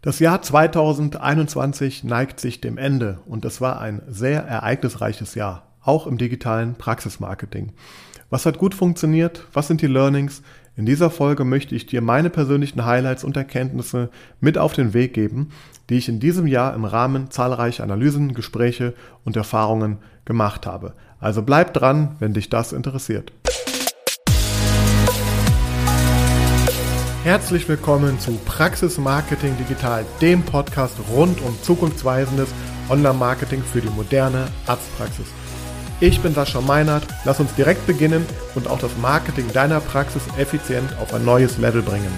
Das Jahr 2021 neigt sich dem Ende und es war ein sehr ereignisreiches Jahr, auch im digitalen Praxismarketing. Was hat gut funktioniert? Was sind die Learnings? In dieser Folge möchte ich dir meine persönlichen Highlights und Erkenntnisse mit auf den Weg geben, die ich in diesem Jahr im Rahmen zahlreicher Analysen, Gespräche und Erfahrungen gemacht habe. Also bleib dran, wenn dich das interessiert. Herzlich willkommen zu Praxis Marketing Digital, dem Podcast rund um zukunftsweisendes Online-Marketing für die moderne Arztpraxis. Ich bin Sascha Meinert, lass uns direkt beginnen und auch das Marketing deiner Praxis effizient auf ein neues Level bringen.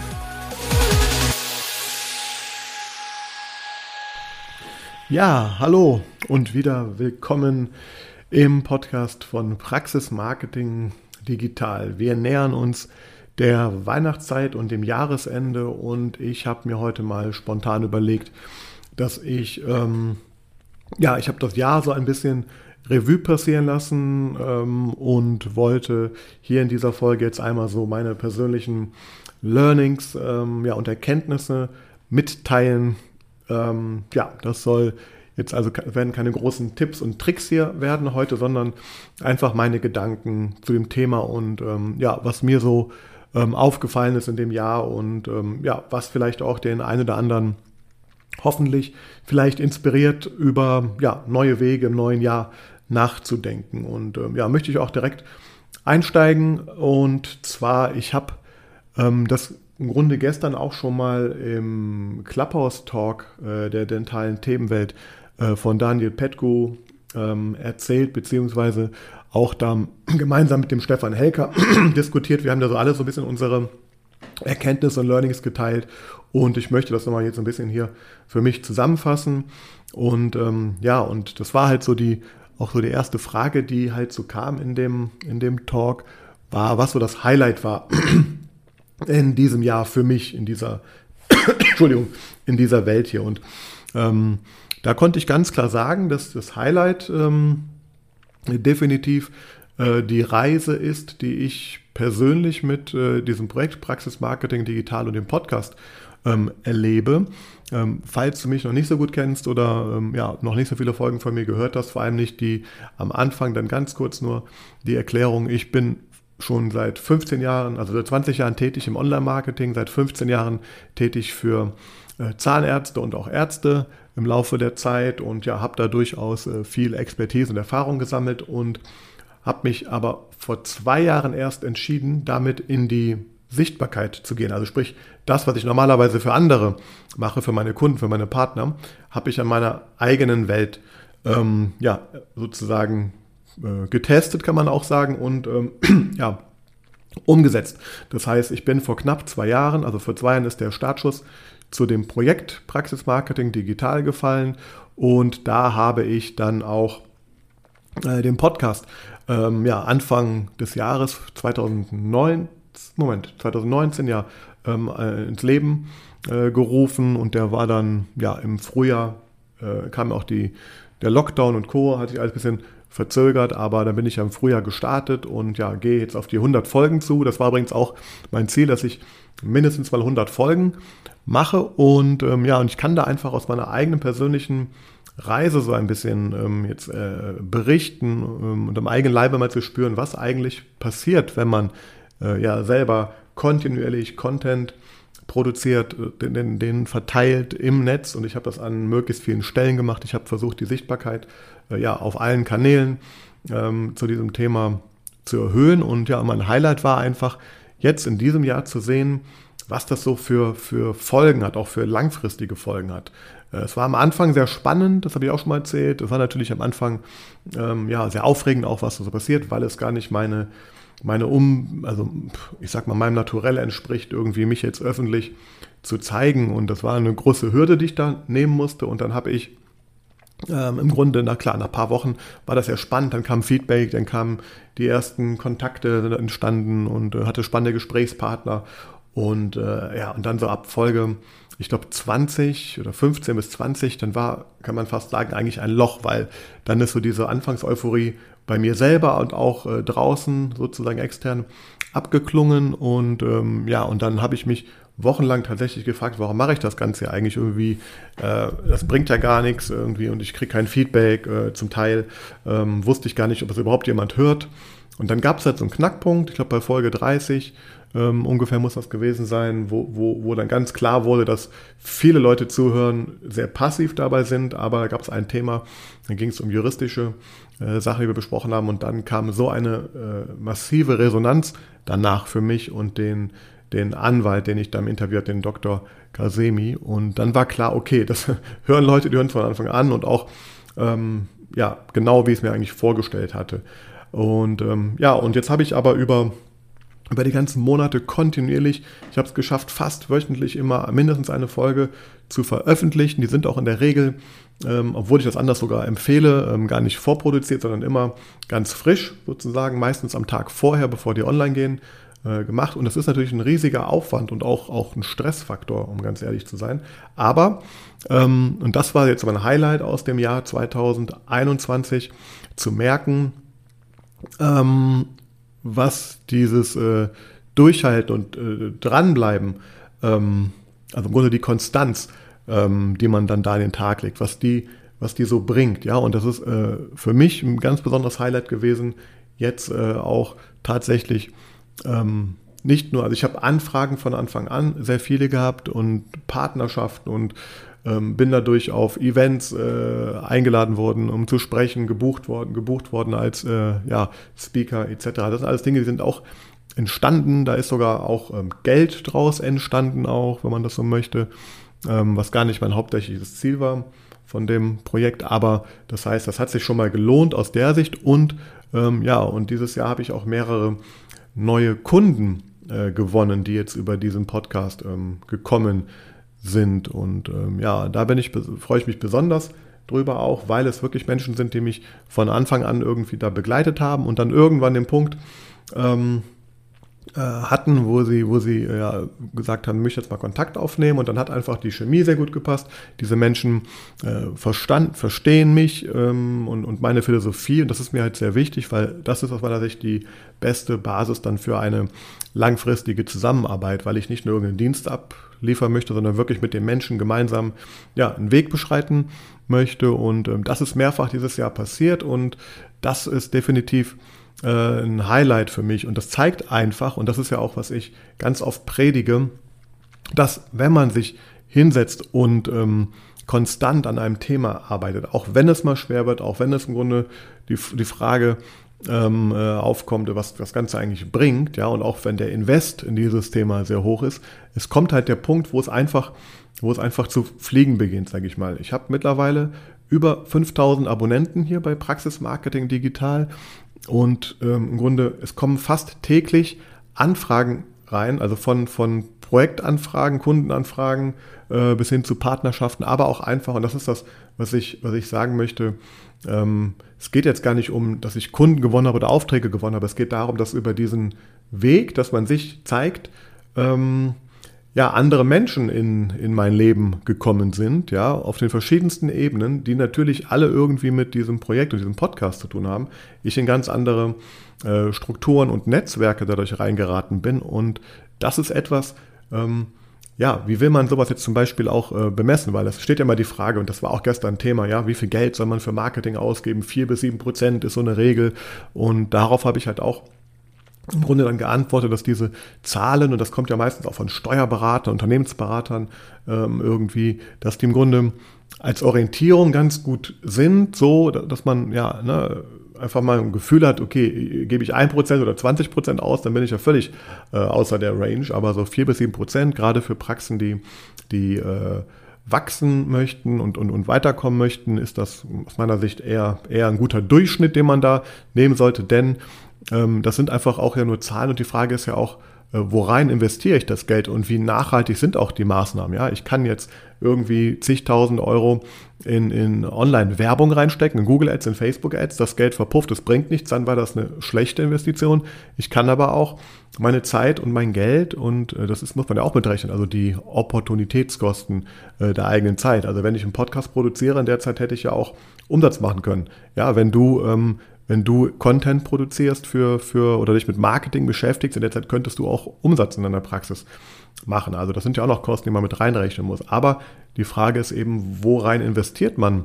Ja, hallo und wieder willkommen im Podcast von Praxis Marketing Digital. Wir nähern uns der Weihnachtszeit und dem Jahresende und ich habe mir heute mal spontan überlegt, dass ich, ähm, ja, ich habe das Jahr so ein bisschen Revue passieren lassen ähm, und wollte hier in dieser Folge jetzt einmal so meine persönlichen Learnings ähm, ja, und Erkenntnisse mitteilen. Ähm, ja, das soll jetzt also werden keine großen Tipps und Tricks hier werden heute, sondern einfach meine Gedanken zu dem Thema und ähm, ja, was mir so ähm, aufgefallen ist in dem Jahr und ähm, ja, was vielleicht auch den einen oder anderen hoffentlich vielleicht inspiriert, über ja, neue Wege im neuen Jahr nachzudenken. Und ähm, ja, möchte ich auch direkt einsteigen. Und zwar, ich habe ähm, das im Grunde gestern auch schon mal im Clubhouse-Talk äh, der dentalen Themenwelt äh, von Daniel Petko ähm, erzählt, beziehungsweise auch da gemeinsam mit dem Stefan Helker diskutiert. Wir haben da so alle so ein bisschen unsere Erkenntnisse und Learnings geteilt und ich möchte das nochmal jetzt ein bisschen hier für mich zusammenfassen. Und ähm, ja, und das war halt so die, auch so die erste Frage, die halt so kam in dem, in dem Talk, war, was so das Highlight war in diesem Jahr für mich, in dieser, Entschuldigung, in dieser Welt hier. Und ähm, da konnte ich ganz klar sagen, dass das Highlight ähm, definitiv äh, die Reise ist, die ich persönlich mit äh, diesem Projekt Praxis Marketing Digital und dem Podcast ähm, erlebe. Ähm, falls du mich noch nicht so gut kennst oder ähm, ja, noch nicht so viele Folgen von mir gehört hast, vor allem nicht die am Anfang, dann ganz kurz nur die Erklärung. Ich bin schon seit 15 Jahren, also seit 20 Jahren tätig im Online-Marketing, seit 15 Jahren tätig für äh, Zahnärzte und auch Ärzte im Laufe der Zeit und ja, habe da durchaus äh, viel Expertise und Erfahrung gesammelt und habe mich aber vor zwei Jahren erst entschieden, damit in die Sichtbarkeit zu gehen. Also sprich, das, was ich normalerweise für andere mache, für meine Kunden, für meine Partner, habe ich an meiner eigenen Welt ähm, ja, sozusagen äh, getestet, kann man auch sagen, und ähm, ja, umgesetzt. Das heißt, ich bin vor knapp zwei Jahren, also vor zwei Jahren ist der Startschuss zu dem Projekt Praxismarketing Digital gefallen und da habe ich dann auch äh, den Podcast ähm, ja, Anfang des Jahres 2009, Moment, 2019 ja ähm, äh, ins Leben äh, gerufen und der war dann ja im Frühjahr äh, kam auch die, der Lockdown und Co. hat sich alles ein bisschen verzögert, aber dann bin ich ja im Frühjahr gestartet und ja, gehe jetzt auf die 100 Folgen zu. Das war übrigens auch mein Ziel, dass ich mindestens mal 100 Folgen mache. Und ähm, ja, und ich kann da einfach aus meiner eigenen persönlichen Reise so ein bisschen ähm, jetzt äh, berichten ähm, und am eigenen Leibe mal zu spüren, was eigentlich passiert, wenn man äh, ja selber kontinuierlich Content produziert, äh, den, den, verteilt im Netz. Und ich habe das an möglichst vielen Stellen gemacht. Ich habe versucht, die Sichtbarkeit äh, ja auf allen Kanälen ähm, zu diesem Thema zu erhöhen. Und ja, mein Highlight war einfach jetzt in diesem Jahr zu sehen, was das so für, für Folgen hat, auch für langfristige Folgen hat. Äh, es war am Anfang sehr spannend, das habe ich auch schon mal erzählt. Es war natürlich am Anfang ähm, ja, sehr aufregend, auch was so passiert, weil es gar nicht meine, meine Um, also ich sag mal, meinem Naturell entspricht, irgendwie mich jetzt öffentlich zu zeigen. Und das war eine große Hürde, die ich da nehmen musste. Und dann habe ich ähm, im Grunde, na klar, nach ein paar Wochen war das sehr spannend. Dann kam Feedback, dann kamen die ersten Kontakte entstanden und äh, hatte spannende Gesprächspartner. Und äh, ja, und dann so ab Folge, ich glaube 20 oder 15 bis 20, dann war, kann man fast sagen, eigentlich ein Loch, weil dann ist so diese Anfangseuphorie bei mir selber und auch äh, draußen sozusagen extern abgeklungen und ähm, ja, und dann habe ich mich wochenlang tatsächlich gefragt, warum mache ich das Ganze eigentlich irgendwie? Äh, das bringt ja gar nichts irgendwie und ich kriege kein Feedback. Äh, zum Teil ähm, wusste ich gar nicht, ob es überhaupt jemand hört. Und dann gab es halt so einen Knackpunkt, ich glaube bei Folge 30 ähm, ungefähr muss das gewesen sein, wo, wo, wo dann ganz klar wurde, dass viele Leute zuhören, sehr passiv dabei sind, aber da gab es ein Thema, da ging es um juristische äh, Sachen, die wir besprochen haben und dann kam so eine äh, massive Resonanz danach für mich und den, den Anwalt, den ich da im Interview hatte, den Dr. Kasemi und dann war klar, okay, das hören Leute, die hören von Anfang an und auch ähm, ja, genau wie ich es mir eigentlich vorgestellt hatte. Und ähm, ja, und jetzt habe ich aber über über die ganzen Monate kontinuierlich. Ich habe es geschafft, fast wöchentlich immer mindestens eine Folge zu veröffentlichen. Die sind auch in der Regel, ähm, obwohl ich das anders sogar empfehle, ähm, gar nicht vorproduziert, sondern immer ganz frisch sozusagen, meistens am Tag vorher, bevor die online gehen, äh, gemacht. Und das ist natürlich ein riesiger Aufwand und auch, auch ein Stressfaktor, um ganz ehrlich zu sein. Aber, ähm, und das war jetzt mein Highlight aus dem Jahr 2021, zu merken, ähm, was dieses äh, Durchhalten und äh, Dranbleiben, ähm, also im Grunde die Konstanz, ähm, die man dann da in den Tag legt, was die, was die so bringt. Ja, und das ist äh, für mich ein ganz besonderes Highlight gewesen, jetzt äh, auch tatsächlich ähm, nicht nur, also ich habe Anfragen von Anfang an sehr viele gehabt und Partnerschaften und ähm, bin dadurch auf Events äh, eingeladen worden, um zu sprechen, gebucht worden, gebucht worden als äh, ja, Speaker etc. Das sind alles Dinge, die sind auch entstanden. Da ist sogar auch ähm, Geld draus entstanden, auch wenn man das so möchte, ähm, was gar nicht mein hauptsächliches Ziel war von dem Projekt. Aber das heißt, das hat sich schon mal gelohnt aus der Sicht und ähm, ja, und dieses Jahr habe ich auch mehrere neue Kunden äh, gewonnen, die jetzt über diesen Podcast ähm, gekommen sind sind. Und ähm, ja, da bin ich, freue ich mich besonders drüber auch, weil es wirklich Menschen sind, die mich von Anfang an irgendwie da begleitet haben und dann irgendwann den Punkt ähm, äh, hatten, wo sie, wo sie äh, ja, gesagt haben, möchte jetzt mal Kontakt aufnehmen und dann hat einfach die Chemie sehr gut gepasst. Diese Menschen äh, verstand, verstehen mich ähm, und, und meine Philosophie und das ist mir halt sehr wichtig, weil das ist aus meiner Sicht die beste Basis dann für eine langfristige Zusammenarbeit, weil ich nicht nur irgendeinen Dienst ab liefern möchte, sondern wirklich mit den Menschen gemeinsam ja, einen Weg beschreiten möchte. Und ähm, das ist mehrfach dieses Jahr passiert und das ist definitiv äh, ein Highlight für mich. Und das zeigt einfach, und das ist ja auch, was ich ganz oft predige, dass wenn man sich hinsetzt und ähm, konstant an einem Thema arbeitet, auch wenn es mal schwer wird, auch wenn es im Grunde die, die Frage ähm, äh, aufkommt, was das Ganze eigentlich bringt, ja, und auch wenn der Invest in dieses Thema sehr hoch ist, es kommt halt der Punkt, wo es einfach, wo es einfach zu fliegen beginnt, sage ich mal. Ich habe mittlerweile über 5000 Abonnenten hier bei Praxis Marketing Digital und ähm, im Grunde, es kommen fast täglich Anfragen rein, also von, von Projektanfragen, Kundenanfragen äh, bis hin zu Partnerschaften, aber auch einfach, und das ist das, was ich, was ich sagen möchte, ähm, es geht jetzt gar nicht um, dass ich Kunden gewonnen habe oder Aufträge gewonnen habe. Es geht darum, dass über diesen Weg, dass man sich zeigt, ähm, ja, andere Menschen in, in mein Leben gekommen sind, ja, auf den verschiedensten Ebenen, die natürlich alle irgendwie mit diesem Projekt und diesem Podcast zu tun haben. Ich in ganz andere äh, Strukturen und Netzwerke dadurch reingeraten bin und das ist etwas, ähm, ja, wie will man sowas jetzt zum Beispiel auch äh, bemessen? Weil es steht ja immer die Frage, und das war auch gestern Thema, ja, wie viel Geld soll man für Marketing ausgeben? Vier bis sieben Prozent ist so eine Regel. Und darauf habe ich halt auch im Grunde dann geantwortet, dass diese Zahlen, und das kommt ja meistens auch von Steuerberatern, Unternehmensberatern ähm, irgendwie, dass die im Grunde als Orientierung ganz gut sind, so dass man ja ne, einfach mal ein Gefühl hat, okay, gebe ich 1% oder 20% aus, dann bin ich ja völlig äh, außer der Range. Aber so 4 bis 7%, gerade für Praxen, die, die äh, wachsen möchten und, und, und weiterkommen möchten, ist das aus meiner Sicht eher, eher ein guter Durchschnitt, den man da nehmen sollte. Denn das sind einfach auch ja nur Zahlen und die Frage ist ja auch, äh, worein investiere ich das Geld und wie nachhaltig sind auch die Maßnahmen. Ja, ich kann jetzt irgendwie zigtausend Euro in, in Online-Werbung reinstecken, in Google Ads, in Facebook Ads, das Geld verpufft, das bringt nichts, dann war das eine schlechte Investition. Ich kann aber auch meine Zeit und mein Geld und äh, das ist, muss man ja auch mitrechnen, also die Opportunitätskosten äh, der eigenen Zeit. Also wenn ich einen Podcast produziere, in der Zeit hätte ich ja auch Umsatz machen können. Ja, wenn du ähm, wenn du Content produzierst für, für oder dich mit Marketing beschäftigst, in der Zeit könntest du auch Umsatz in deiner Praxis machen. Also das sind ja auch noch Kosten, die man mit reinrechnen muss. Aber die Frage ist eben, worein investiert man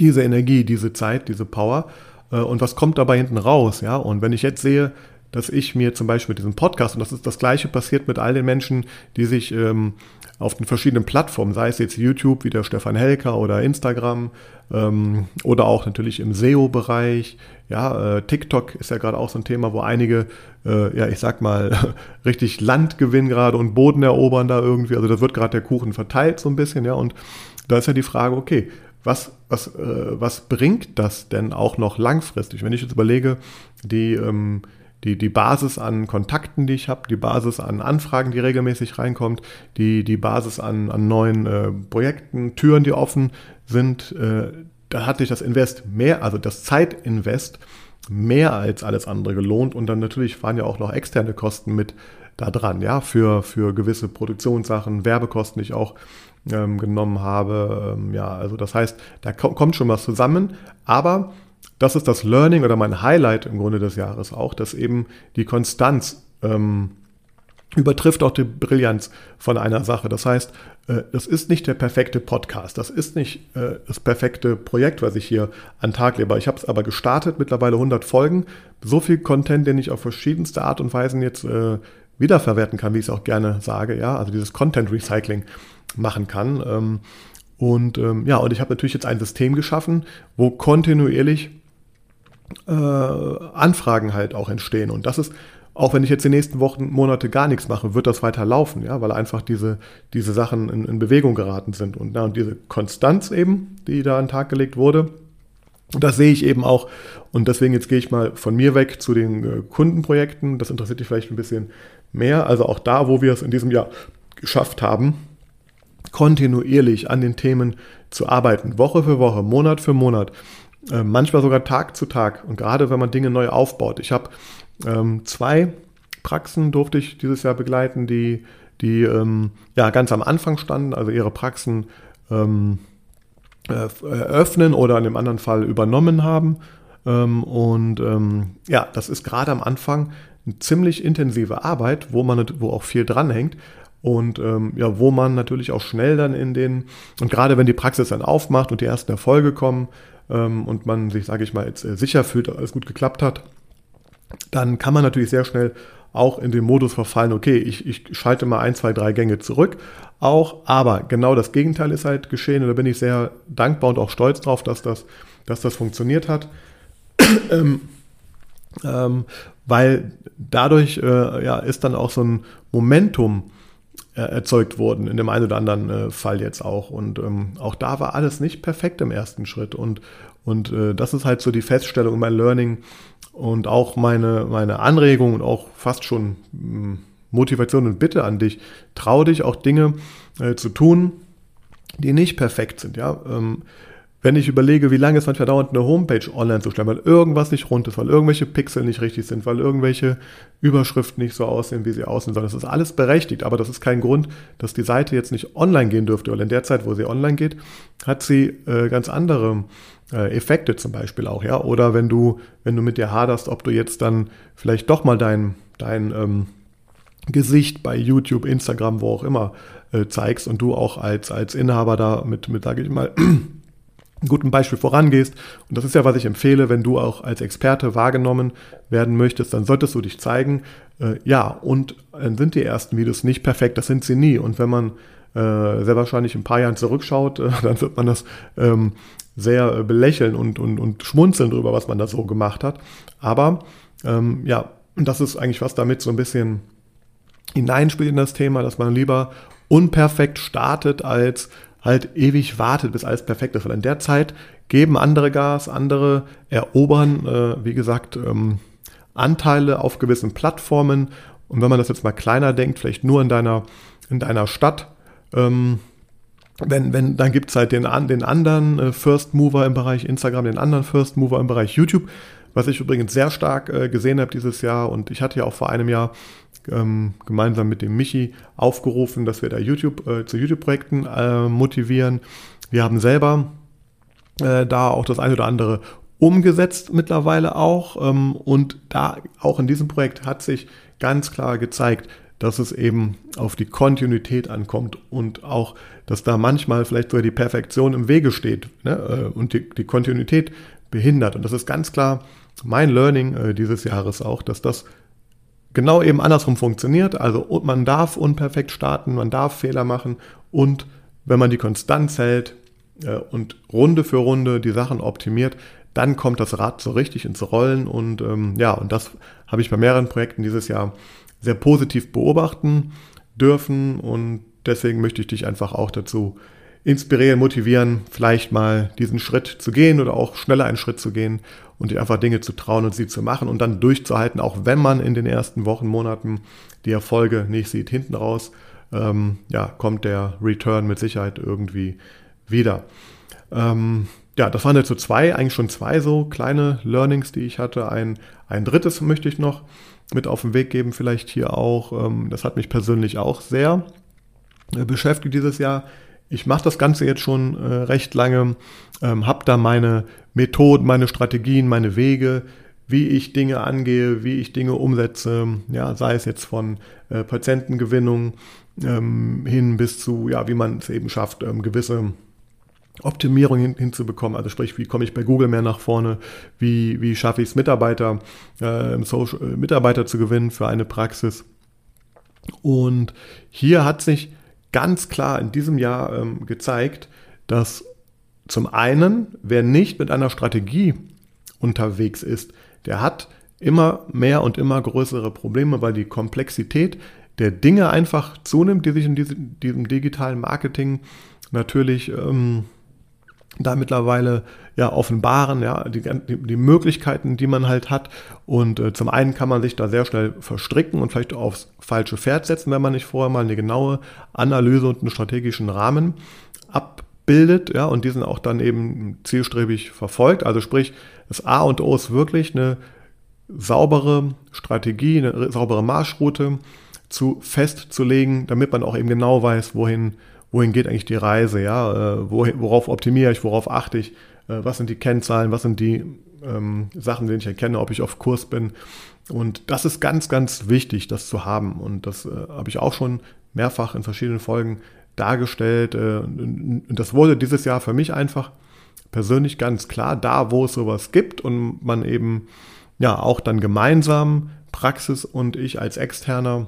diese Energie, diese Zeit, diese Power äh, und was kommt dabei hinten raus? Ja, und wenn ich jetzt sehe, dass ich mir zum Beispiel diesen Podcast, und das ist das gleiche passiert mit all den Menschen, die sich ähm, auf den verschiedenen Plattformen, sei es jetzt YouTube wie der Stefan Helker oder Instagram ähm, oder auch natürlich im SEO-Bereich. Ja, äh, TikTok ist ja gerade auch so ein Thema, wo einige, äh, ja, ich sag mal, richtig Land gewinnen gerade und Boden erobern da irgendwie. Also da wird gerade der Kuchen verteilt so ein bisschen, ja. Und da ist ja die Frage, okay, was, was, äh, was bringt das denn auch noch langfristig? Wenn ich jetzt überlege, die ähm, die, die Basis an Kontakten, die ich habe, die Basis an Anfragen, die regelmäßig reinkommt, die, die Basis an, an neuen äh, Projekten, Türen, die offen sind, äh, da hat sich das Invest mehr, also das Zeitinvest mehr als alles andere gelohnt. Und dann natürlich waren ja auch noch externe Kosten mit da dran, ja, für, für gewisse Produktionssachen, Werbekosten, die ich auch ähm, genommen habe, ähm, ja, also das heißt, da kommt schon was zusammen, aber das ist das Learning oder mein Highlight im Grunde des Jahres auch, dass eben die Konstanz ähm, übertrifft auch die Brillanz von einer Sache. Das heißt, äh, das ist nicht der perfekte Podcast, das ist nicht äh, das perfekte Projekt, was ich hier an Tag lebe. Ich habe es aber gestartet, mittlerweile 100 Folgen, so viel Content, den ich auf verschiedenste Art und Weisen jetzt äh, wiederverwerten kann, wie ich es auch gerne sage, ja, also dieses Content Recycling machen kann. Ähm, und ähm, ja, und ich habe natürlich jetzt ein System geschaffen, wo kontinuierlich äh, Anfragen halt auch entstehen. Und das ist, auch wenn ich jetzt die nächsten Wochen, Monate gar nichts mache, wird das weiter laufen, ja, weil einfach diese, diese Sachen in, in Bewegung geraten sind. Und, na, und diese Konstanz eben, die da an den Tag gelegt wurde, das sehe ich eben auch. Und deswegen jetzt gehe ich mal von mir weg zu den äh, Kundenprojekten. Das interessiert dich vielleicht ein bisschen mehr. Also auch da, wo wir es in diesem Jahr geschafft haben, kontinuierlich an den Themen zu arbeiten, Woche für Woche, Monat für Monat, äh, manchmal sogar Tag zu Tag. Und gerade wenn man Dinge neu aufbaut. Ich habe ähm, zwei Praxen durfte ich dieses Jahr begleiten, die, die ähm, ja ganz am Anfang standen, also ihre Praxen ähm, äh, eröffnen oder in dem anderen Fall übernommen haben. Ähm, und ähm, ja, das ist gerade am Anfang eine ziemlich intensive Arbeit, wo man wo auch viel dranhängt und ähm, ja, wo man natürlich auch schnell dann in den und gerade wenn die Praxis dann aufmacht und die ersten Erfolge kommen, ähm, und man sich, sage ich mal, jetzt äh, sicher fühlt, alles gut geklappt hat, dann kann man natürlich sehr schnell auch in den Modus verfallen, okay, ich, ich schalte mal ein, zwei, drei Gänge zurück auch, aber genau das Gegenteil ist halt geschehen und da bin ich sehr dankbar und auch stolz drauf, dass das, dass das funktioniert hat. ähm, ähm, weil dadurch äh, ja, ist dann auch so ein Momentum erzeugt worden, in dem einen oder anderen äh, Fall jetzt auch. Und ähm, auch da war alles nicht perfekt im ersten Schritt. Und, und äh, das ist halt so die Feststellung, mein Learning und auch meine, meine Anregung und auch fast schon mh, hm, Motivation und Bitte an dich. Trau dich auch Dinge äh, zu tun, die nicht perfekt sind. Ja? Ähm, wenn ich überlege, wie lange es manchmal dauert, eine Homepage online zu stellen, weil irgendwas nicht rund ist, weil irgendwelche Pixel nicht richtig sind, weil irgendwelche Überschriften nicht so aussehen, wie sie aussehen sollen. Das ist alles berechtigt, aber das ist kein Grund, dass die Seite jetzt nicht online gehen dürfte, weil in der Zeit, wo sie online geht, hat sie äh, ganz andere äh, Effekte zum Beispiel auch, ja. Oder wenn du, wenn du mit dir haderst, ob du jetzt dann vielleicht doch mal dein, dein ähm, Gesicht bei YouTube, Instagram, wo auch immer äh, zeigst und du auch als, als Inhaber da mit, mit sage ich mal, guten Beispiel vorangehst. Und das ist ja, was ich empfehle, wenn du auch als Experte wahrgenommen werden möchtest, dann solltest du dich zeigen. Äh, ja, und dann sind die ersten Videos nicht perfekt, das sind sie nie. Und wenn man äh, sehr wahrscheinlich ein paar Jahren zurückschaut, äh, dann wird man das ähm, sehr belächeln und, und, und schmunzeln darüber, was man da so gemacht hat. Aber ähm, ja, das ist eigentlich was damit so ein bisschen hineinspielt in das Thema, dass man lieber unperfekt startet als halt ewig wartet, bis alles perfekt ist. Weil in der Zeit geben andere Gas, andere erobern, äh, wie gesagt, ähm, Anteile auf gewissen Plattformen. Und wenn man das jetzt mal kleiner denkt, vielleicht nur in deiner, in deiner Stadt, ähm, wenn, wenn, dann gibt es halt den, den anderen äh, First Mover im Bereich Instagram, den anderen First Mover im Bereich YouTube, was ich übrigens sehr stark äh, gesehen habe dieses Jahr. Und ich hatte ja auch vor einem Jahr ähm, gemeinsam mit dem Michi aufgerufen, dass wir da YouTube äh, zu YouTube-Projekten äh, motivieren. Wir haben selber äh, da auch das eine oder andere umgesetzt mittlerweile auch. Ähm, und da auch in diesem Projekt hat sich ganz klar gezeigt, dass es eben auf die Kontinuität ankommt und auch, dass da manchmal vielleicht sogar die Perfektion im Wege steht ne? Äh, und die, die Kontinuität behindert. Und das ist ganz klar mein Learning äh, dieses Jahres auch, dass das genau eben andersrum funktioniert. Also man darf unperfekt starten, man darf Fehler machen. Und wenn man die Konstanz hält äh, und Runde für Runde die Sachen optimiert, dann kommt das Rad so richtig ins Rollen. Und ähm, ja, und das habe ich bei mehreren Projekten dieses Jahr sehr positiv beobachten dürfen. Und deswegen möchte ich dich einfach auch dazu inspirieren, motivieren, vielleicht mal diesen Schritt zu gehen oder auch schneller einen Schritt zu gehen und dir einfach Dinge zu trauen und sie zu machen und dann durchzuhalten, auch wenn man in den ersten Wochen, Monaten die Erfolge nicht sieht. Hinten raus ähm, ja, kommt der Return mit Sicherheit irgendwie wieder. Ähm, ja, das waren jetzt so zwei, eigentlich schon zwei so kleine Learnings, die ich hatte. Ein, ein drittes möchte ich noch mit auf den Weg geben, vielleicht hier auch. Ähm, das hat mich persönlich auch sehr äh, beschäftigt dieses Jahr. Ich mache das Ganze jetzt schon äh, recht lange, ähm, habe da meine Methoden, meine Strategien, meine Wege, wie ich Dinge angehe, wie ich Dinge umsetze, ja, sei es jetzt von äh, Patientengewinnung ähm, hin bis zu, ja, wie man es eben schafft, ähm, gewisse Optimierung hin, hinzubekommen. Also sprich, wie komme ich bei Google mehr nach vorne? Wie, wie schaffe ich es, Mitarbeiter, äh, äh, Mitarbeiter zu gewinnen für eine Praxis? Und hier hat sich ganz klar in diesem Jahr ähm, gezeigt, dass zum einen, wer nicht mit einer Strategie unterwegs ist, der hat immer mehr und immer größere Probleme, weil die Komplexität der Dinge einfach zunimmt, die sich in diesem, digitalen Marketing natürlich ähm, da mittlerweile ja offenbaren, ja, die, die, Möglichkeiten, die man halt hat. Und äh, zum einen kann man sich da sehr schnell verstricken und vielleicht aufs falsche Pferd setzen, wenn man nicht vorher mal eine genaue Analyse und einen strategischen Rahmen abbildet, ja, und diesen auch dann eben zielstrebig verfolgt. Also sprich, das A und O ist wirklich eine saubere Strategie, eine saubere Marschroute zu festzulegen, damit man auch eben genau weiß, wohin wohin geht eigentlich die Reise, ja, äh, worauf optimiere ich, worauf achte ich, äh, was sind die Kennzahlen, was sind die ähm, Sachen, die ich erkenne, ob ich auf Kurs bin. Und das ist ganz, ganz wichtig, das zu haben. Und das äh, habe ich auch schon mehrfach in verschiedenen Folgen dargestellt. Und das wurde dieses Jahr für mich einfach persönlich ganz klar, da wo es sowas gibt und man eben ja auch dann gemeinsam Praxis und ich als Externer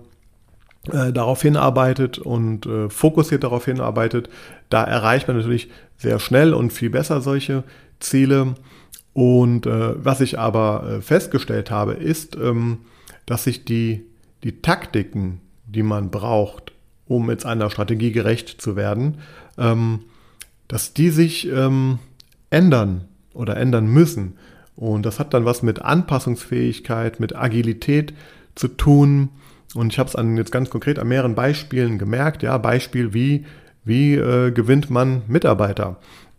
äh, darauf hinarbeitet und äh, fokussiert darauf hinarbeitet, da erreicht man natürlich sehr schnell und viel besser solche Ziele. Und äh, was ich aber äh, festgestellt habe, ist, ähm, dass sich die, die Taktiken, die man braucht, um jetzt einer Strategie gerecht zu werden, ähm, dass die sich ähm, ändern oder ändern müssen. Und das hat dann was mit Anpassungsfähigkeit, mit Agilität zu tun. Und ich habe es an jetzt ganz konkret an mehreren Beispielen gemerkt. Ja, Beispiel wie, wie äh, gewinnt man Mitarbeiter?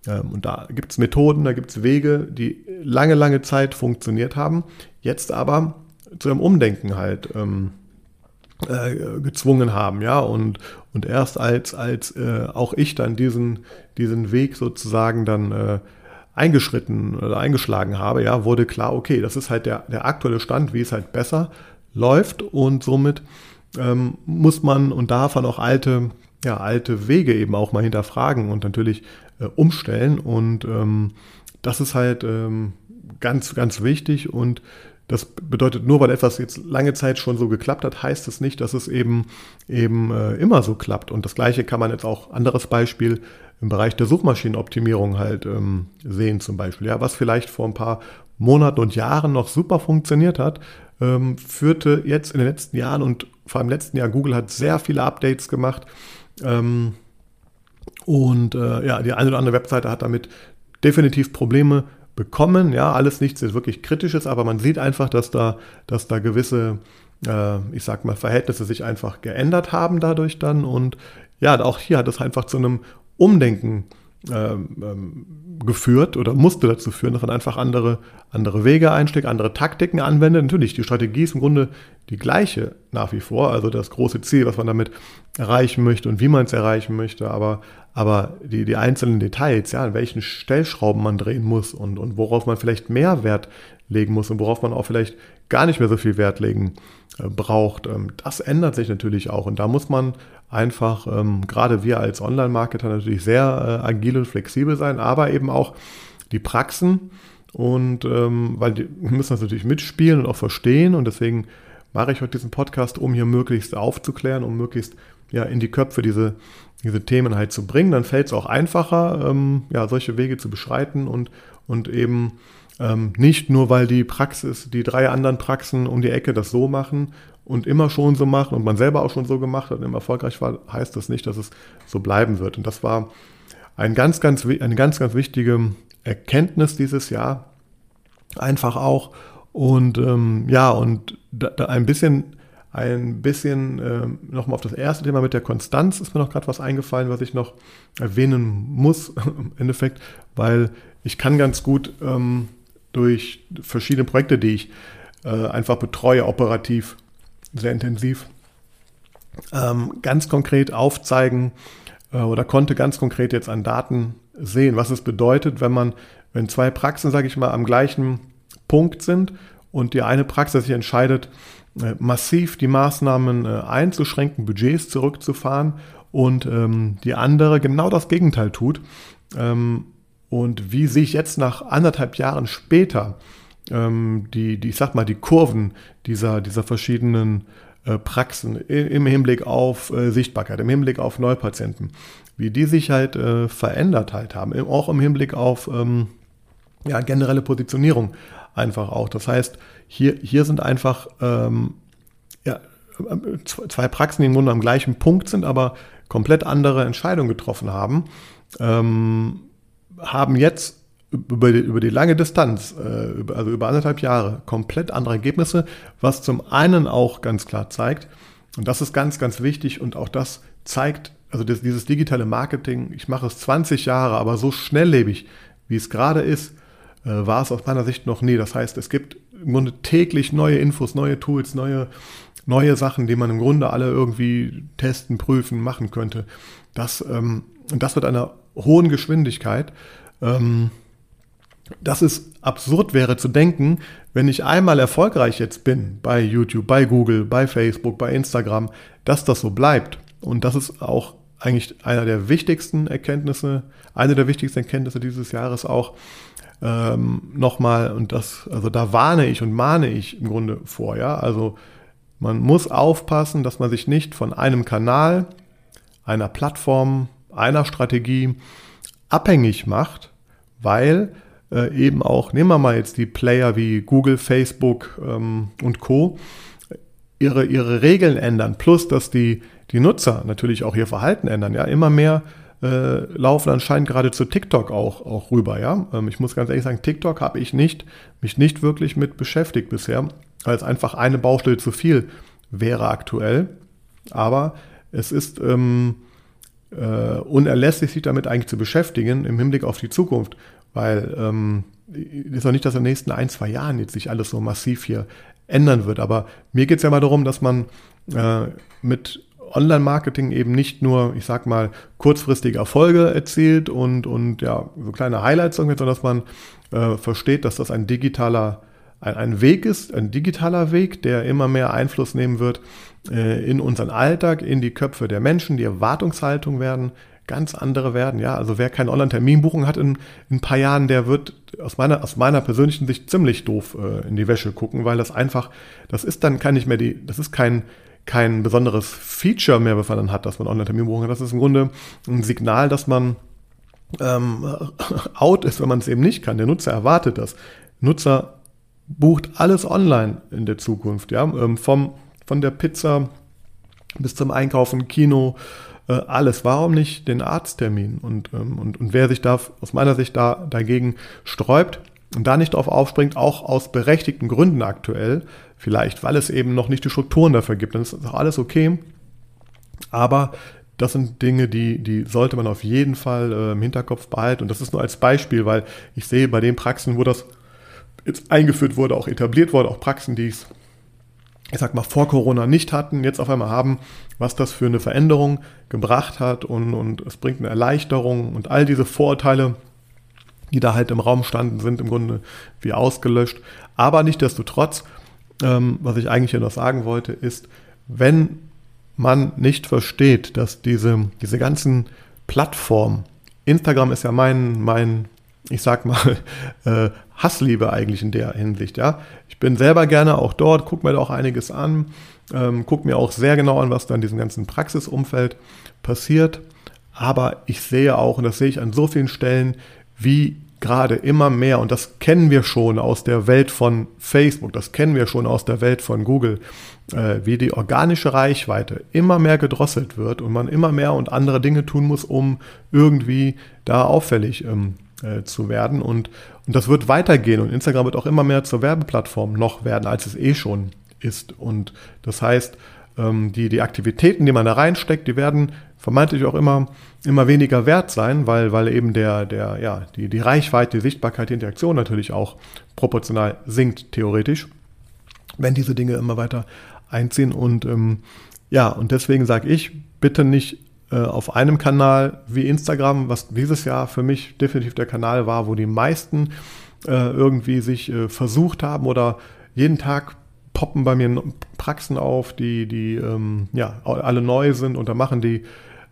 Ähm, und da gibt es Methoden, da gibt es Wege, die lange, lange Zeit funktioniert haben, jetzt aber zu einem Umdenken halt ähm, äh, gezwungen haben, ja. Und, und erst als, als äh, auch ich dann diesen, diesen Weg sozusagen dann äh, eingeschritten oder eingeschlagen habe, ja, wurde klar, okay, das ist halt der, der aktuelle Stand, wie es halt besser läuft und somit ähm, muss man und darf man auch alte, ja, alte Wege eben auch mal hinterfragen und natürlich äh, umstellen und ähm, das ist halt ähm, ganz, ganz wichtig und das bedeutet nur, weil etwas jetzt lange Zeit schon so geklappt hat, heißt es nicht, dass es eben eben äh, immer so klappt. Und das Gleiche kann man jetzt auch anderes Beispiel im Bereich der Suchmaschinenoptimierung halt ähm, sehen zum Beispiel. Ja, was vielleicht vor ein paar Monaten und Jahren noch super funktioniert hat, ähm, führte jetzt in den letzten Jahren und vor allem im letzten Jahr, Google hat sehr viele Updates gemacht. Ähm, und äh, ja, die eine oder andere Webseite hat damit definitiv Probleme bekommen. Ja, alles nichts ist wirklich Kritisches, aber man sieht einfach, dass da, dass da gewisse, äh, ich sag mal, Verhältnisse sich einfach geändert haben dadurch dann. Und ja, auch hier hat es einfach zu einem Umdenken ähm, ähm, geführt oder musste dazu führen, dass man einfach andere, andere Wege einsteckt, andere Taktiken anwendet. Natürlich, die Strategie ist im Grunde die gleiche nach wie vor, also das große Ziel, was man damit erreichen möchte und wie man es erreichen möchte, aber, aber die, die einzelnen Details, ja, an welchen Stellschrauben man drehen muss und, und worauf man vielleicht mehr Wert legen muss und worauf man auch vielleicht gar nicht mehr so viel Wert legen äh, braucht, ähm, das ändert sich natürlich auch und da muss man einfach, ähm, gerade wir als Online-Marketer natürlich sehr äh, agil und flexibel sein, aber eben auch die Praxen und ähm, weil die müssen das natürlich mitspielen und auch verstehen und deswegen mache ich heute diesen Podcast, um hier möglichst aufzuklären, um möglichst ja, in die Köpfe diese, diese Themen halt zu bringen. Dann fällt es auch einfacher, ja, solche Wege zu beschreiten und, und eben ähm, nicht nur, weil die Praxis, die drei anderen Praxen um die Ecke das so machen und immer schon so machen und man selber auch schon so gemacht hat und immer erfolgreich war, heißt das nicht, dass es so bleiben wird. Und das war ein ganz, ganz, eine ganz, ganz wichtige Erkenntnis dieses Jahr. Einfach auch. Und ähm, ja, und da, da ein bisschen, ein bisschen äh, nochmal auf das erste Thema mit der Konstanz ist mir noch gerade was eingefallen, was ich noch erwähnen muss im Endeffekt, weil ich kann ganz gut ähm, durch verschiedene Projekte, die ich äh, einfach betreue, operativ sehr intensiv, ähm, ganz konkret aufzeigen äh, oder konnte ganz konkret jetzt an Daten sehen, was es bedeutet, wenn man, wenn zwei Praxen, sage ich mal, am gleichen Punkt sind und die eine Praxis sich entscheidet, äh, massiv die Maßnahmen äh, einzuschränken, Budgets zurückzufahren und ähm, die andere genau das Gegenteil tut. Ähm, und wie sich jetzt nach anderthalb Jahren später ähm, die, die, ich sag mal, die Kurven dieser, dieser verschiedenen äh, Praxen im Hinblick auf äh, Sichtbarkeit, im Hinblick auf Neupatienten, wie die sich halt äh, verändert halt haben, auch im Hinblick auf ähm, ja, generelle Positionierung einfach auch. Das heißt, hier, hier sind einfach ähm, ja, zwei Praxen, die im Grunde am gleichen Punkt sind, aber komplett andere Entscheidungen getroffen haben. Ähm, haben jetzt über die, über die lange Distanz, äh, also über anderthalb Jahre, komplett andere Ergebnisse, was zum einen auch ganz klar zeigt, und das ist ganz, ganz wichtig und auch das zeigt, also das, dieses digitale Marketing, ich mache es 20 Jahre, aber so schnelllebig, wie es gerade ist, äh, war es aus meiner Sicht noch nie. Das heißt, es gibt im Grunde täglich neue Infos, neue Tools, neue, neue Sachen, die man im Grunde alle irgendwie testen, prüfen, machen könnte. Das, ähm, das mit einer hohen Geschwindigkeit. Ähm, dass es absurd wäre zu denken, wenn ich einmal erfolgreich jetzt bin bei YouTube, bei Google, bei Facebook, bei Instagram, dass das so bleibt. Und das ist auch eigentlich einer der wichtigsten Erkenntnisse, eine der wichtigsten Erkenntnisse dieses Jahres auch ähm, nochmal. Und das, also da warne ich und mahne ich im Grunde vor, ja. Also man muss aufpassen, dass man sich nicht von einem Kanal, einer Plattform, einer Strategie abhängig macht, weil äh, eben auch, nehmen wir mal jetzt die Player wie Google, Facebook ähm, und Co., ihre, ihre Regeln ändern, plus dass die, die Nutzer natürlich auch ihr Verhalten ändern. Ja, immer mehr äh, laufen anscheinend gerade zu TikTok auch, auch rüber. Ja, ähm, ich muss ganz ehrlich sagen, TikTok habe ich nicht, mich nicht wirklich mit beschäftigt bisher, es einfach eine Baustelle zu viel wäre aktuell. Aber es ist ähm, äh, unerlässlich, sich damit eigentlich zu beschäftigen im Hinblick auf die Zukunft, weil ähm, ist auch nicht, dass in den nächsten ein, zwei Jahren jetzt sich alles so massiv hier ändern wird. Aber mir geht es ja mal darum, dass man äh, mit Online-Marketing eben nicht nur, ich sag mal, kurzfristige Erfolge erzielt und, und ja, so kleine Highlights sondern dass man äh, versteht, dass das ein digitaler, ein, ein Weg ist, ein digitaler Weg, der immer mehr Einfluss nehmen wird äh, in unseren Alltag, in die Köpfe der Menschen, die Erwartungshaltung werden ganz andere werden. Ja, also wer keine Online-Terminbuchung hat in, in, ein paar Jahren, der wird aus meiner, aus meiner persönlichen Sicht ziemlich doof äh, in die Wäsche gucken, weil das einfach, das ist dann kann nicht mehr die, das ist kein, kein besonderes Feature mehr, was man dann hat, dass man Online-Terminbuchung hat. Das ist im Grunde ein Signal, dass man ähm, out ist, wenn man es eben nicht kann. Der Nutzer erwartet das. Nutzer bucht alles online in der Zukunft, ja, ähm, vom, von der Pizza bis zum Einkaufen, Kino, äh, alles. Warum nicht den Arzttermin? Und, ähm, und, und wer sich da aus meiner Sicht da dagegen sträubt und da nicht drauf aufspringt, auch aus berechtigten Gründen aktuell, vielleicht weil es eben noch nicht die Strukturen dafür gibt, dann ist das auch alles okay. Aber das sind Dinge, die, die sollte man auf jeden Fall äh, im Hinterkopf behalten. Und das ist nur als Beispiel, weil ich sehe bei den Praxen, wo das jetzt eingeführt wurde, auch etabliert wurde, auch Praxen, die es, ich sag mal, vor Corona nicht hatten, jetzt auf einmal haben, was das für eine Veränderung gebracht hat und, und es bringt eine Erleichterung und all diese Vorurteile, die da halt im Raum standen, sind im Grunde wie ausgelöscht. Aber nichtdestotrotz, ähm, was ich eigentlich hier noch sagen wollte, ist, wenn man nicht versteht, dass diese, diese ganzen Plattformen, Instagram ist ja mein, mein ich sag mal, äh, Hassliebe eigentlich in der Hinsicht, ja. Ich bin selber gerne auch dort, gucke mir da auch einiges an, ähm, gucke mir auch sehr genau an, was da in diesem ganzen Praxisumfeld passiert. Aber ich sehe auch, und das sehe ich an so vielen Stellen, wie gerade immer mehr, und das kennen wir schon aus der Welt von Facebook, das kennen wir schon aus der Welt von Google, äh, wie die organische Reichweite immer mehr gedrosselt wird und man immer mehr und andere Dinge tun muss, um irgendwie da auffällig ähm, äh, zu werden. Und, und das wird weitergehen und Instagram wird auch immer mehr zur Werbeplattform noch werden, als es eh schon ist. Und das heißt, ähm, die, die Aktivitäten, die man da reinsteckt, die werden vermeintlich auch immer, immer weniger wert sein, weil, weil eben der, der, ja, die, die Reichweite, die Sichtbarkeit, die Interaktion natürlich auch proportional sinkt, theoretisch, wenn diese Dinge immer weiter einziehen. Und ähm, ja, und deswegen sage ich, bitte nicht auf einem Kanal wie Instagram, was dieses Jahr für mich definitiv der Kanal war, wo die meisten äh, irgendwie sich äh, versucht haben oder jeden Tag poppen bei mir Praxen auf, die, die ähm, ja, alle neu sind und da machen die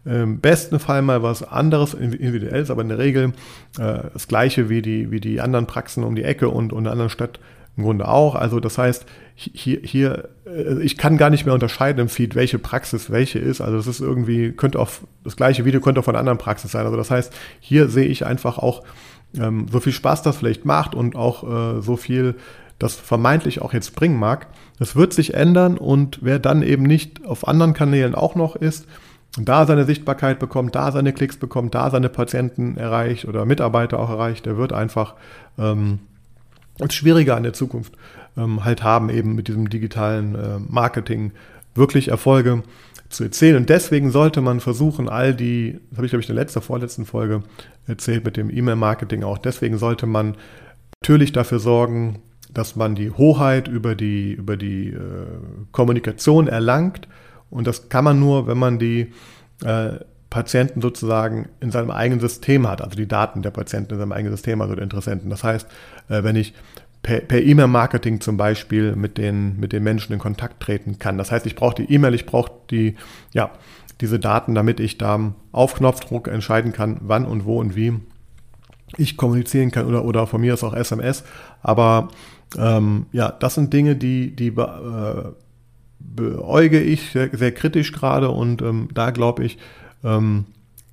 im besten Fall mal was anderes, individuelles, aber in der Regel äh, das gleiche wie die, wie die anderen Praxen um die Ecke und, und in der anderen Stadt im Grunde auch. Also das heißt, hier, hier, äh, ich kann gar nicht mehr unterscheiden im Feed, welche Praxis welche ist. Also das ist irgendwie, könnte auch, das gleiche Video könnte auch von einer anderen Praxis sein. Also das heißt, hier sehe ich einfach auch, ähm, so viel Spaß das vielleicht macht und auch äh, so viel das vermeintlich auch jetzt bringen mag. Das wird sich ändern und wer dann eben nicht auf anderen Kanälen auch noch ist, da seine Sichtbarkeit bekommt, da seine Klicks bekommt, da seine Patienten erreicht oder Mitarbeiter auch erreicht, der wird einfach ähm, als schwieriger in der Zukunft ähm, halt haben, eben mit diesem digitalen äh, Marketing wirklich Erfolge zu erzählen. Und deswegen sollte man versuchen, all die, das habe ich, glaube ich, in der letzten, vorletzten Folge erzählt mit dem E-Mail-Marketing auch, deswegen sollte man natürlich dafür sorgen, dass man die Hoheit über die, über die äh, Kommunikation erlangt und das kann man nur, wenn man die äh, Patienten sozusagen in seinem eigenen System hat, also die Daten der Patienten in seinem eigenen System, also der Interessenten. Das heißt, äh, wenn ich per, E-Mail-Marketing zum Beispiel mit den, mit den Menschen in Kontakt treten kann. Das heißt, ich brauche die E-Mail, ich brauche die, ja, diese Daten, damit ich da auf Knopfdruck entscheiden kann, wann und wo und wie ich kommunizieren kann oder, oder von mir ist auch SMS. Aber ähm, ja, das sind Dinge, die, die äh, beäuge ich sehr, sehr kritisch gerade und ähm, da glaube ich, ähm,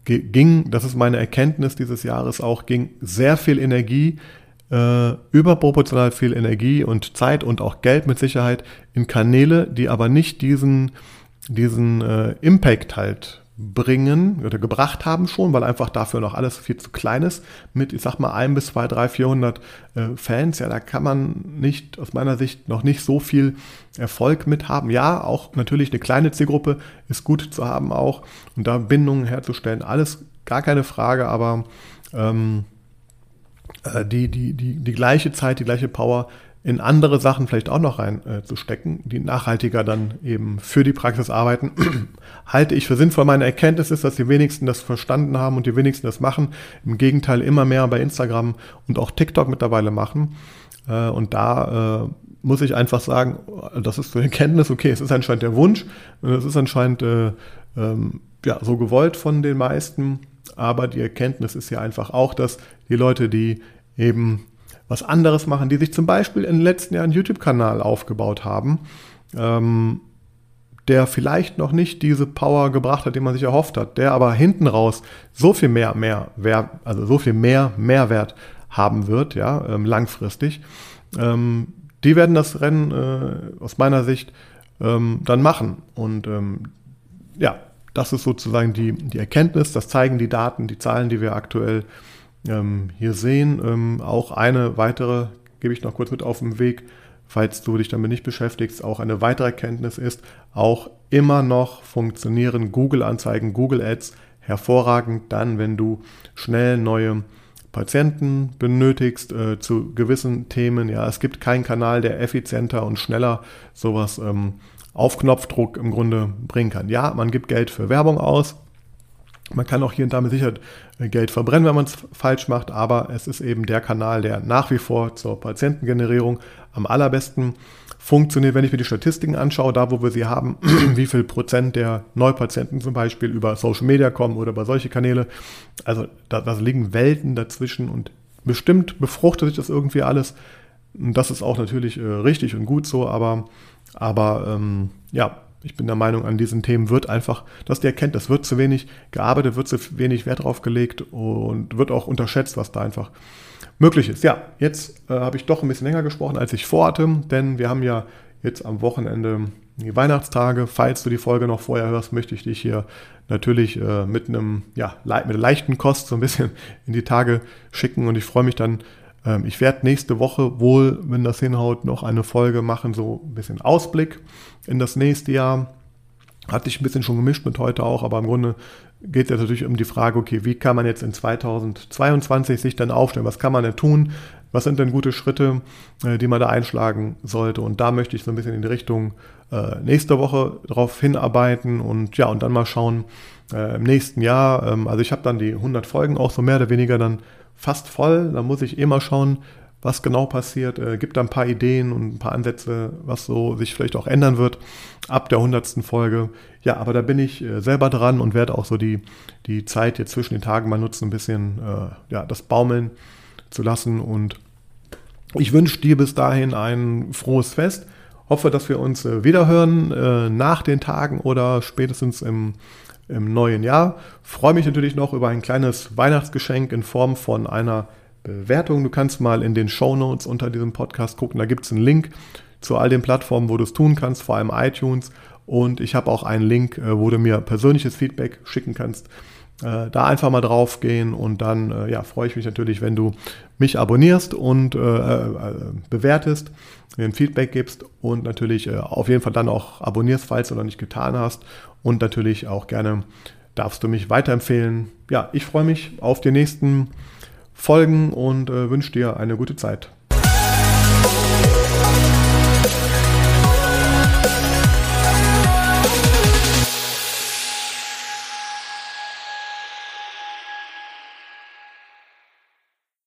ging, das ist meine Erkenntnis dieses Jahres auch, ging sehr viel Energie, äh, überproportional viel Energie und Zeit und auch Geld mit Sicherheit in Kanäle, die aber nicht diesen, diesen äh, Impact halt bringen oder gebracht haben schon, weil einfach dafür noch alles viel zu klein ist. Mit, ich sag mal, ein bis zwei, drei, vierhundert äh, Fans, ja, da kann man nicht, aus meiner Sicht, noch nicht so viel Erfolg mit haben. Ja, auch natürlich eine kleine Zielgruppe ist gut zu haben auch und da Bindungen herzustellen, alles gar keine Frage, aber ähm, äh, die, die, die, die gleiche Zeit, die gleiche Power in andere Sachen vielleicht auch noch reinzustecken, äh, die nachhaltiger dann eben für die Praxis arbeiten, halte ich für sinnvoll. Meine Erkenntnis ist, dass die wenigsten das verstanden haben und die wenigsten das machen. Im Gegenteil, immer mehr bei Instagram und auch TikTok mittlerweile machen. Äh, und da äh, muss ich einfach sagen, das ist eine Erkenntnis, okay, es ist anscheinend der Wunsch, es ist anscheinend äh, ähm, ja, so gewollt von den meisten, aber die Erkenntnis ist ja einfach auch, dass die Leute, die eben was anderes machen, die sich zum Beispiel in den letzten Jahren einen YouTube-Kanal aufgebaut haben, ähm, der vielleicht noch nicht diese Power gebracht hat, die man sich erhofft hat, der aber hinten raus so viel mehr, mehr, Wert, also so viel mehr Mehrwert haben wird, ja, ähm, langfristig. Ähm, die werden das Rennen äh, aus meiner Sicht ähm, dann machen. Und ähm, ja, das ist sozusagen die, die Erkenntnis, das zeigen die Daten, die Zahlen, die wir aktuell ähm, hier sehen. Ähm, auch eine weitere gebe ich noch kurz mit auf den Weg falls du dich damit nicht beschäftigst, auch eine weitere Erkenntnis ist, auch immer noch funktionieren Google-Anzeigen, Google Ads hervorragend dann, wenn du schnell neue Patienten benötigst äh, zu gewissen Themen. Ja, es gibt keinen Kanal, der effizienter und schneller sowas ähm, auf Knopfdruck im Grunde bringen kann. Ja, man gibt Geld für Werbung aus. Man kann auch hier und da mit Sicherheit äh, Geld verbrennen, wenn man es falsch macht, aber es ist eben der Kanal, der nach wie vor zur Patientengenerierung am allerbesten funktioniert, wenn ich mir die Statistiken anschaue, da wo wir sie haben, wie viel Prozent der Neupatienten zum Beispiel über Social Media kommen oder über solche Kanäle. Also da, da liegen Welten dazwischen und bestimmt befruchtet sich das irgendwie alles. Und das ist auch natürlich äh, richtig und gut so, aber, aber ähm, ja, ich bin der Meinung, an diesen Themen wird einfach, dass die erkennt, es wird zu wenig gearbeitet, wird zu wenig Wert drauf gelegt und wird auch unterschätzt, was da einfach möglich ist. Ja, jetzt äh, habe ich doch ein bisschen länger gesprochen, als ich vorhatte, denn wir haben ja jetzt am Wochenende die Weihnachtstage. Falls du die Folge noch vorher hörst, möchte ich dich hier natürlich äh, mit einem, ja, mit einer leichten Kost so ein bisschen in die Tage schicken und ich freue mich dann. Ähm, ich werde nächste Woche wohl, wenn das hinhaut, noch eine Folge machen, so ein bisschen Ausblick in das nächste Jahr. Hatte ich ein bisschen schon gemischt mit heute auch, aber im Grunde geht es natürlich um die Frage, okay, wie kann man jetzt in 2022 sich dann aufstellen? Was kann man denn tun? Was sind denn gute Schritte, äh, die man da einschlagen sollte? Und da möchte ich so ein bisschen in die Richtung äh, nächste Woche drauf hinarbeiten und ja, und dann mal schauen äh, im nächsten Jahr. Ähm, also ich habe dann die 100 Folgen auch so mehr oder weniger dann fast voll. Da muss ich eh mal schauen, was genau passiert, äh, gibt da ein paar Ideen und ein paar Ansätze, was so sich vielleicht auch ändern wird ab der hundertsten Folge. Ja, aber da bin ich äh, selber dran und werde auch so die, die Zeit jetzt zwischen den Tagen mal nutzen, ein bisschen äh, ja, das Baumeln zu lassen. Und ich wünsche dir bis dahin ein frohes Fest. Hoffe, dass wir uns äh, wiederhören äh, nach den Tagen oder spätestens im, im neuen Jahr. Freue mich natürlich noch über ein kleines Weihnachtsgeschenk in Form von einer Bewertung. Du kannst mal in den Show Notes unter diesem Podcast gucken. Da gibt es einen Link zu all den Plattformen, wo du es tun kannst, vor allem iTunes. Und ich habe auch einen Link, äh, wo du mir persönliches Feedback schicken kannst. Äh, da einfach mal drauf gehen und dann äh, ja, freue ich mich natürlich, wenn du mich abonnierst und äh, bewertest, mir ein Feedback gibst und natürlich auf jeden Fall dann auch abonnierst, falls du noch nicht getan hast. Und natürlich auch gerne darfst du mich weiterempfehlen. Ja, ich freue mich auf die nächsten folgen und äh, wünsche dir eine gute Zeit.